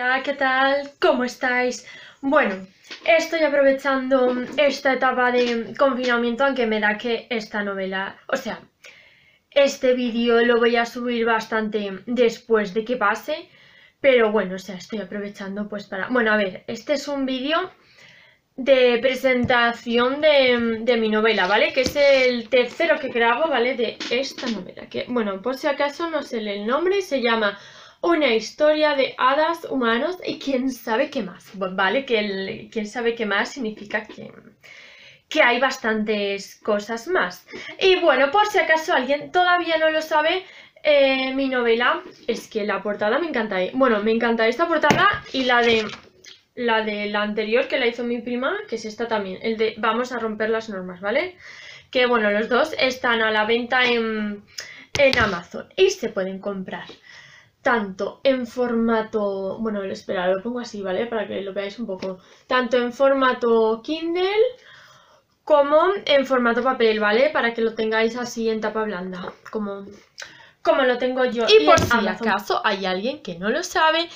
Hola, ¿qué tal? ¿Cómo estáis? Bueno, estoy aprovechando esta etapa de confinamiento, aunque me da que esta novela, o sea, este vídeo lo voy a subir bastante después de que pase, pero bueno, o sea, estoy aprovechando pues para... Bueno, a ver, este es un vídeo de presentación de, de, mi novela, ¿vale? Que es el tercero que grabo, ¿vale? De esta novela, que, bueno, por si acaso no sé el nombre, se llama una historia de hadas humanos y quién sabe qué más, ¿vale? Que quién sabe qué más significa que, que hay bastantes cosas más. Y bueno, por si acaso alguien todavía no lo sabe, eh, mi novela es que la portada me encanta. Bueno, me encanta esta portada y la de la de la anterior que la hizo mi prima, que es esta también, el de vamos a romper las normas, ¿vale? Que bueno, los dos están a la venta en, en Amazon y se pueden comprar tanto en formato, bueno, espera, lo pongo así, ¿vale? Para que lo veáis un poco. Tanto en formato Kindle como en formato papel, ¿vale? Para que lo tengáis así en tapa blanda, como, como lo tengo yo. Y, por si acaso hay alguien que no lo sabe,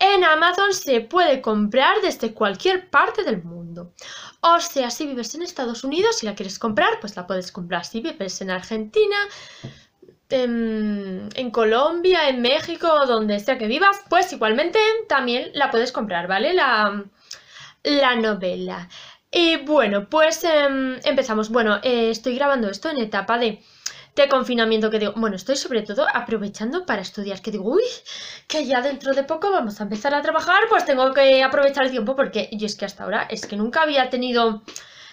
en Amazon se puede comprar desde cualquier parte del mundo. O sea, si vives en Estados Unidos y la quieres comprar, pues la puedes comprar. Si vives en Argentina, en, Colombia, en México, donde sea que vivas, pues igualmente también la puedes comprar, ¿vale? La, la novela. Y bueno, pues em, empezamos. Bueno, eh, estoy grabando esto en etapa de, de, confinamiento que digo, bueno, estoy sobre todo aprovechando para estudiar, que digo, uy, que ya dentro de poco vamos a empezar a trabajar, pues tengo que aprovechar el tiempo porque yo es que hasta ahora es que nunca había tenido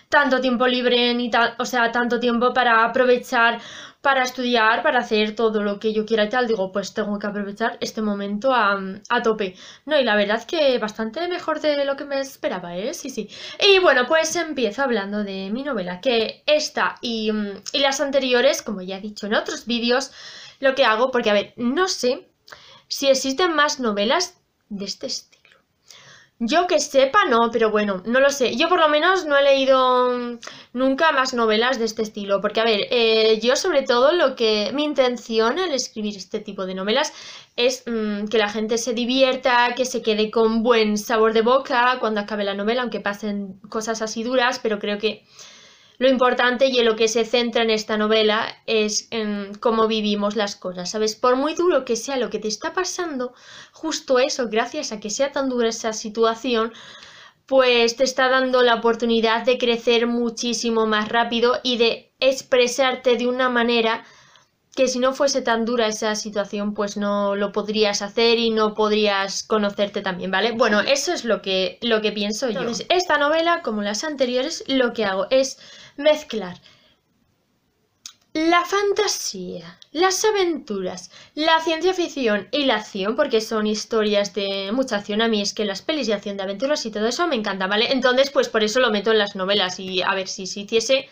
tanto tiempo libre ni tal, o sea, tanto tiempo para aprovechar para estudiar, para hacer todo lo que yo quiera y tal, digo, pues tengo que aprovechar este momento a, tope. No, y la verdad que bastante mejor de lo que me esperaba, ¿eh? Sí, sí. Y bueno, pues empiezo hablando de mi novela, que esta y, y las anteriores, como ya he dicho en otros vídeos, lo que hago, porque a ver, no sé si existen más novelas de este estilo. Yo que sepa, no, pero bueno, no lo sé. Yo por lo menos no he leído mm, nunca más novelas de este estilo, porque a ver, eh, yo sobre todo lo que mi intención al escribir este tipo de novelas es mm, que la gente se divierta, que se quede con buen sabor de boca cuando acabe la novela, aunque pasen cosas así duras, pero creo que lo importante y en lo que se centra en esta novela es en cómo vivimos las cosas, ¿sabes? Por muy duro que sea lo que te está pasando, justo eso, gracias a que sea tan dura esa situación, pues te está dando la oportunidad de crecer muchísimo más rápido y de expresarte de una manera que si no fuese tan dura esa situación, pues no lo podrías hacer y no podrías conocerte también, ¿vale? Bueno, eso es lo que, lo que pienso yo. esta novela, como las anteriores, lo que hago es mezclar la fantasía, las aventuras, la ciencia ficción y la acción, porque son historias de mucha acción. A mí es que las pelis de acción de aventuras y todo eso me encanta, ¿vale? Entonces, pues por eso lo meto en las novelas y a ver si se hiciese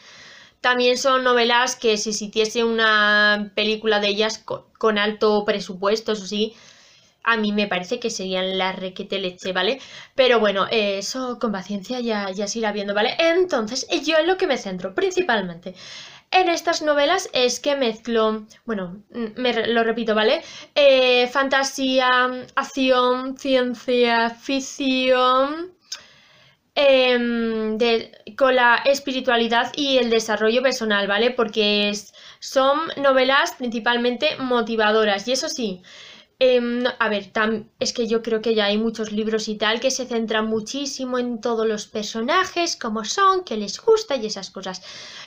también son novelas que si se hiciese una película de ellas con, alto presupuesto, eso sí, a mí me parece que serían la requete leche, ¿vale? Pero bueno, eso con paciencia ya, ya se irá viendo, ¿vale? Entonces, yo en lo que me centro principalmente en estas novelas es que mezclo, bueno, me lo repito, ¿vale? Eh, fantasía, acción, ciencia ficción, Em, con la espiritualidad y el desarrollo personal, ¿vale? Porque son novelas principalmente motivadoras y eso sí, em, a ver, es que yo creo que ya hay muchos libros y tal que se centran muchísimo en todos los personajes, cómo son, qué les gusta y esas cosas.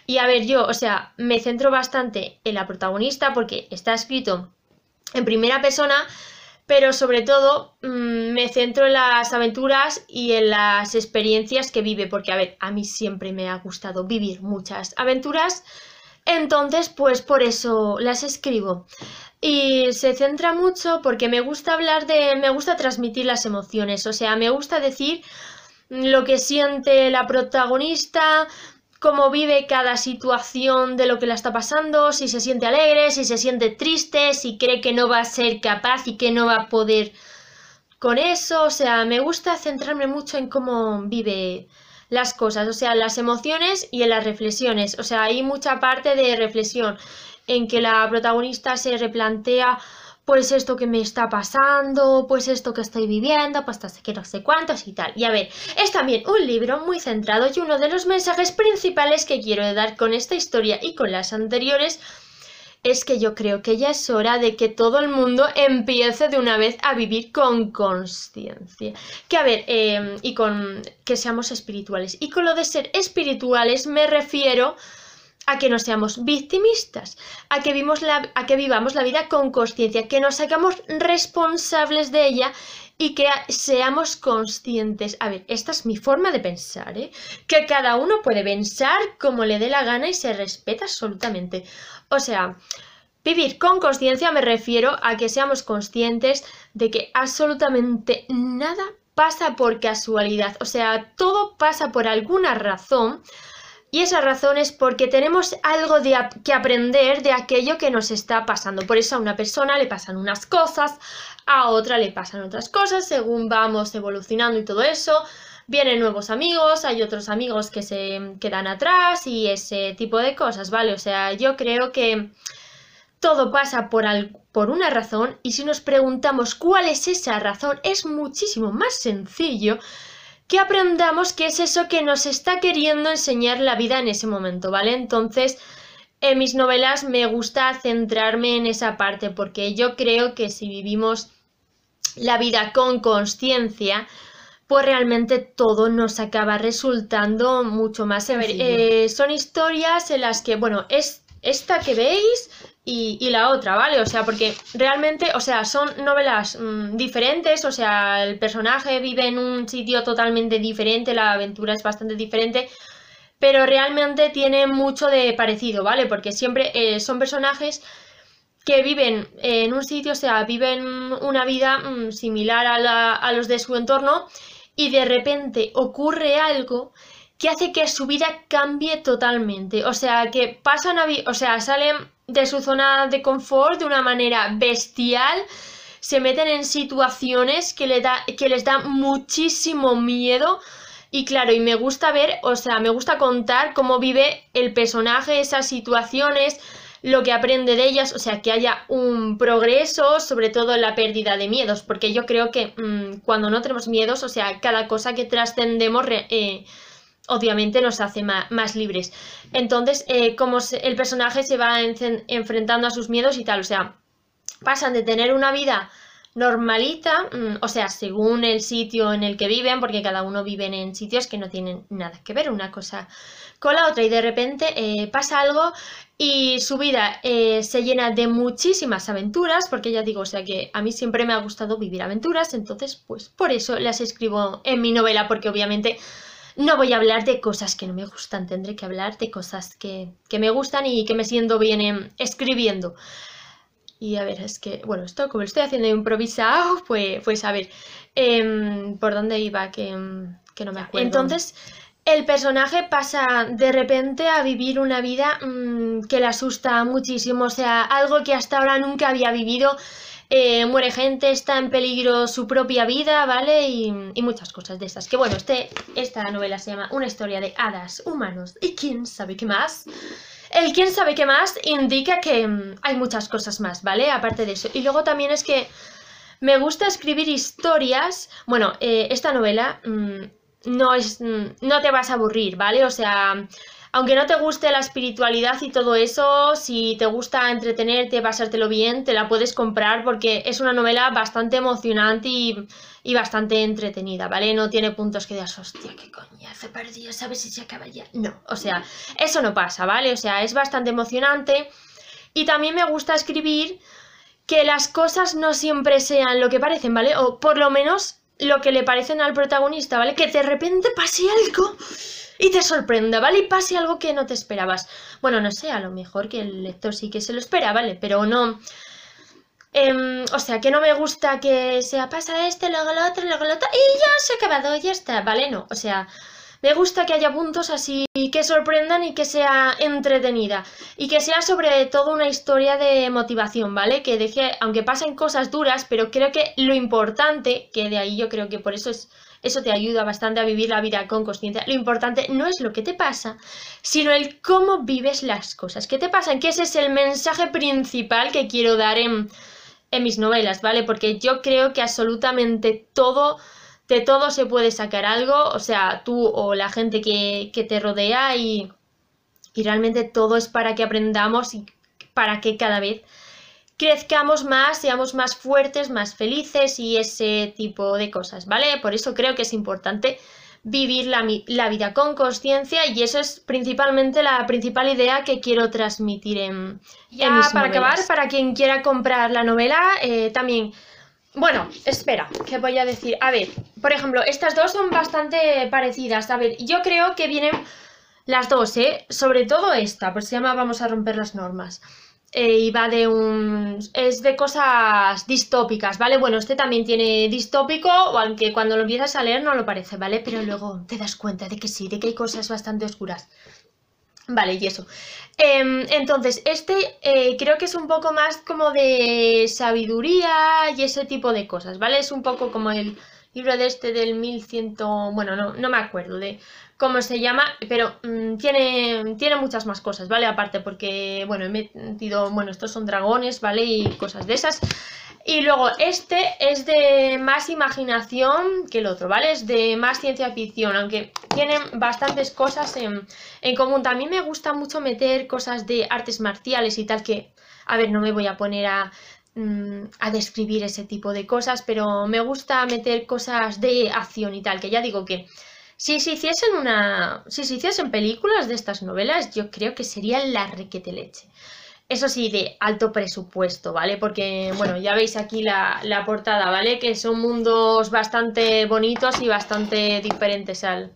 Y a ver, yo, o sea, me centro bastante en la protagonista porque está escrito en primera persona, pero sobre todo mm, me centro en las aventuras y en las experiencias que vive, porque a ver, a mí siempre me ha gustado vivir muchas aventuras, entonces pues por eso las escribo. Y se centra mucho porque me gusta hablar de, me gusta transmitir las emociones, o sea, me gusta decir lo que siente la protagonista, cómo vive cada situación de lo que le está pasando, si se siente alegre, si se siente triste, si cree que no va a ser capaz y que no va a poder con eso. O sea, me gusta centrarme mucho en cómo vive las cosas, o sea, las emociones y en las reflexiones. O sea, hay mucha parte de reflexión en que la protagonista se replantea pues esto que me está pasando, pues esto que estoy viviendo, pues no sé no sé cuántos y tal. Y a ver, es también un libro muy centrado y uno de los mensajes principales que quiero dar con esta historia y con las anteriores es que yo creo que ya es hora de que todo el mundo empiece de una vez a vivir con conciencia. Que a ver, em, y con que seamos espirituales. Y con lo de ser espirituales me refiero a que no seamos victimistas, a que, la, a que vivamos la vida con conciencia, que nos hagamos responsables de ella y que seamos conscientes. A ver, esta es mi forma de pensar, ¿eh? Que cada uno puede pensar como le dé la gana y se respeta absolutamente. O sea, vivir con conciencia me refiero a que seamos conscientes de que absolutamente nada pasa por casualidad. O sea, todo pasa por alguna razón. Y esa razón es porque tenemos algo de que aprender de aquello que nos está pasando. Por eso a una persona le pasan unas cosas, a otra le pasan otras cosas, según vamos evolucionando y todo eso. Vienen nuevos amigos, hay otros amigos que se quedan atrás y ese tipo de cosas, ¿vale? O sea, yo creo que todo pasa por, por una razón y si nos preguntamos cuál es esa razón, es muchísimo más sencillo que aprendamos qué es eso que nos está queriendo enseñar la vida en ese momento, ¿vale? Entonces, en mis novelas me gusta centrarme en esa parte porque yo creo que si vivimos la vida con conciencia, pues realmente todo nos acaba resultando mucho más sencillo. Eh, son historias en las que, bueno, es esta que veis y, la otra, ¿vale? O sea, porque realmente, o sea, son novelas mm, diferentes, o sea, el personaje vive en un sitio totalmente diferente, la aventura es bastante diferente, pero realmente tiene mucho de parecido, ¿vale? Porque siempre eh, son personajes que viven en un sitio, o sea, viven una vida mm, similar a, a los de su entorno y de repente ocurre algo que hace que su vida cambie totalmente. O sea, que pasan a... O sea, salen de su zona de confort de una manera bestial, se meten en situaciones que, le da, que les da muchísimo miedo. Y claro, y me gusta ver, o sea, me gusta contar cómo vive el personaje esas situaciones, lo que aprende de ellas, o sea, que haya un progreso, sobre todo en la pérdida de miedos, porque yo creo que mm, cuando no tenemos miedos, o sea, cada cosa que trascendemos... Eh, obviamente nos hace más, libres. Entonces, eh, como el personaje se va enfrentando a sus miedos y tal, o sea, pasan de tener una vida normalita, mm, o sea, según el sitio en el que viven, porque cada uno vive en sitios que no tienen nada que ver una cosa con la otra y de repente eh, pasa algo y su vida eh, se llena de muchísimas aventuras, porque ya digo, o sea que a mí siempre me ha gustado vivir aventuras, entonces pues por eso las escribo en mi novela, porque obviamente no voy a hablar de cosas que no me gustan, tendré que hablar de cosas que, me gustan y que me siento bien escribiendo. Y a ver, es que, bueno, esto como lo estoy haciendo improvisado, pues, pues a ver, em, ¿por dónde iba? Que, que, no me acuerdo. Entonces, el personaje pasa de repente a vivir una vida mm, que le asusta muchísimo, o sea, algo que hasta ahora nunca había vivido eh, muere gente, está en peligro su propia vida, ¿vale? Y, muchas cosas de esas. Que bueno, este, esta novela se llama Una historia de hadas, humanos y quién sabe qué más. El quién sabe qué más indica que mm, hay muchas cosas más, ¿vale? Aparte de eso. Y luego también es que me gusta escribir historias. Bueno, eh, esta novela mm, no es. Mm, no te vas a aburrir, ¿vale? O sea aunque no te guste la espiritualidad y todo eso, si te gusta entretenerte, pasártelo bien, te la puedes comprar porque es una novela bastante emocionante y, bastante entretenida, ¿vale? No tiene puntos que digas, hostia, qué coñazo perdido, ¿sabes si se acaba ya? No, o sea, eso no pasa, ¿vale? O sea, es bastante emocionante y también me gusta escribir que las cosas no siempre sean lo que parecen, ¿vale? O por lo menos lo que le parecen al protagonista, ¿vale? Que de repente pase algo y te sorprenda, ¿vale? Y pase algo que no te esperabas. Bueno, no sé, a lo mejor que el lector sí que se lo espera, ¿vale? Pero no... Em, o sea, que no me gusta que sea pasa este, luego lo otro, luego lo otro, y ya se ha acabado, ya está, ¿vale? No, o sea, me gusta que haya puntos así que sorprendan y que sea entretenida. Y que sea sobre todo una historia de motivación, ¿vale? Que deje, aunque pasen cosas duras, pero creo que lo importante, que de ahí yo creo que por eso es eso te ayuda bastante a vivir la vida con conciencia. Lo importante no es lo que te pasa, sino el cómo vives las cosas. ¿Qué te pasan? Que ese es el mensaje principal que quiero dar en, en mis novelas, ¿vale? Porque yo creo que absolutamente todo, de todo se puede sacar algo, o sea, tú o la gente que, te rodea y, y realmente todo es para que aprendamos y para que cada vez crezcamos más, seamos más fuertes, más felices y ese tipo de cosas, ¿vale? Por eso creo que es importante vivir la, vida con conciencia y eso es principalmente la principal idea que quiero transmitir en, ya para acabar, para quien quiera comprar la novela, eh, también... Bueno, espera, ¿qué voy a decir? A ver, por ejemplo, estas dos son bastante parecidas. A ver, yo creo que vienen las dos, ¿eh? Sobre todo esta, pues se llama Vamos a romper las normas. Eh, y va de un... es de cosas distópicas, ¿vale? Bueno, este también tiene distópico, aunque cuando lo empiezas a leer no lo parece, ¿vale? Pero luego te das cuenta de que sí, de que hay cosas bastante oscuras. Vale, y eso. Em, entonces, este eh, creo que es un poco más como de sabiduría y ese tipo de cosas, ¿vale? Es un poco como el libro de este del 1100... Bueno, no, no me acuerdo de cómo se llama, pero mm, tiene, tiene muchas más cosas, ¿vale? Aparte porque, bueno, he metido, bueno, estos son dragones, ¿vale? Y cosas de esas. Y luego este es de más imaginación que el otro, ¿vale? Es de más ciencia ficción, aunque tienen bastantes cosas en, en común. También me gusta mucho meter cosas de artes marciales y tal que, a ver, no me voy a poner a mm, a describir ese tipo de cosas, pero me gusta meter cosas de acción y tal, que ya digo que si se hiciesen una. Si se hiciesen películas de estas novelas, yo creo que sería la requete leche. Eso sí, de alto presupuesto, ¿vale? Porque, bueno, ya veis aquí la, portada, ¿vale? Que son mundos bastante bonitos y bastante diferentes al,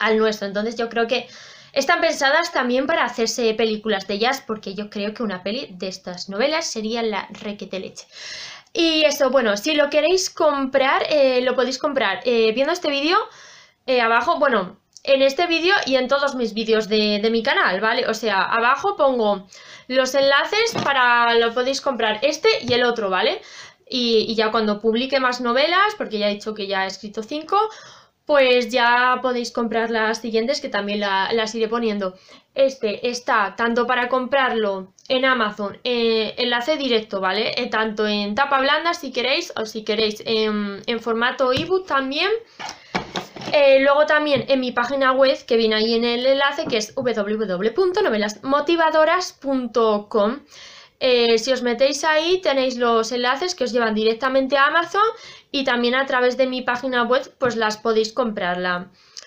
al nuestro. Entonces yo creo que están pensadas también para hacerse películas de ellas, porque yo creo que una peli de estas novelas sería la requete leche. Y eso, bueno, si lo queréis comprar, eh, lo podéis comprar eh, viendo este vídeo eh, abajo, bueno, en este vídeo y en todos mis vídeos de, mi canal, ¿vale? O sea, abajo pongo los enlaces para lo podéis comprar este y el otro, ¿vale? Y, ya cuando publique más novelas, porque ya he dicho que ya he escrito cinco, pues ya podéis comprar las siguientes que también las iré poniendo. Este está tanto para comprarlo en Amazon, eh, enlace directo, ¿vale? Eh, tanto en tapa blanda si queréis o si queréis en, en formato ebook también. Eh, luego también en mi página web, que viene ahí en el enlace, que es www.novelasmotivadoras.com. Eh, si os metéis ahí tenéis los enlaces que os llevan directamente a Amazon y también a través de mi página web pues las podéis comprar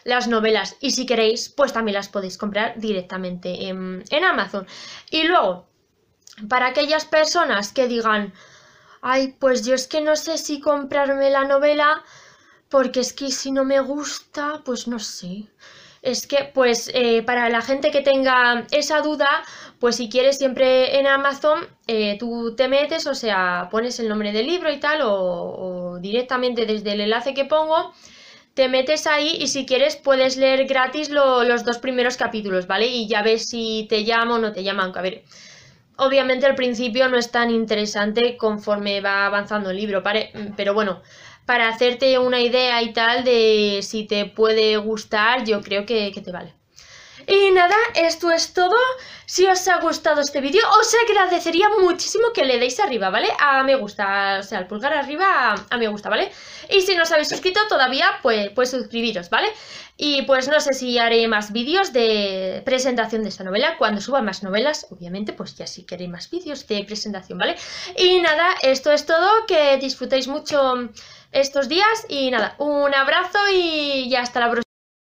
las novelas y si queréis pues también las podéis comprar directamente en, en Amazon. Y luego, para aquellas personas que digan, ay pues yo es que no sé si comprarme la novela porque es que si no me gusta, pues no sé. Es que, pues, eh, para la gente que tenga esa duda, pues si quieres siempre en Amazon, eh, tú te metes, o sea, pones el nombre del libro y tal, o, directamente desde el enlace que pongo, te metes ahí y si quieres puedes leer gratis los dos primeros capítulos, ¿vale? Y ya ves si te llama o no te llama, aunque a ver, obviamente al principio no es tan interesante conforme va avanzando el libro, pero bueno, para hacerte una idea y tal de si te puede gustar, yo creo que, te vale. Y nada, esto es todo. Si os ha gustado este vídeo, os agradecería muchísimo que le deis arriba, ¿vale? A me gusta, o sea, al pulgar arriba a, me gusta, ¿vale? Y si no os habéis suscrito todavía, pues, pues suscribiros, ¿vale? Y pues no sé si haré más vídeos de presentación de esta novela. Cuando suba más novelas, obviamente, pues ya sí queréis más vídeos de presentación, ¿vale? Y nada, esto es todo. Que disfrutéis mucho estos días y nada, un abrazo y ya hasta la próxima.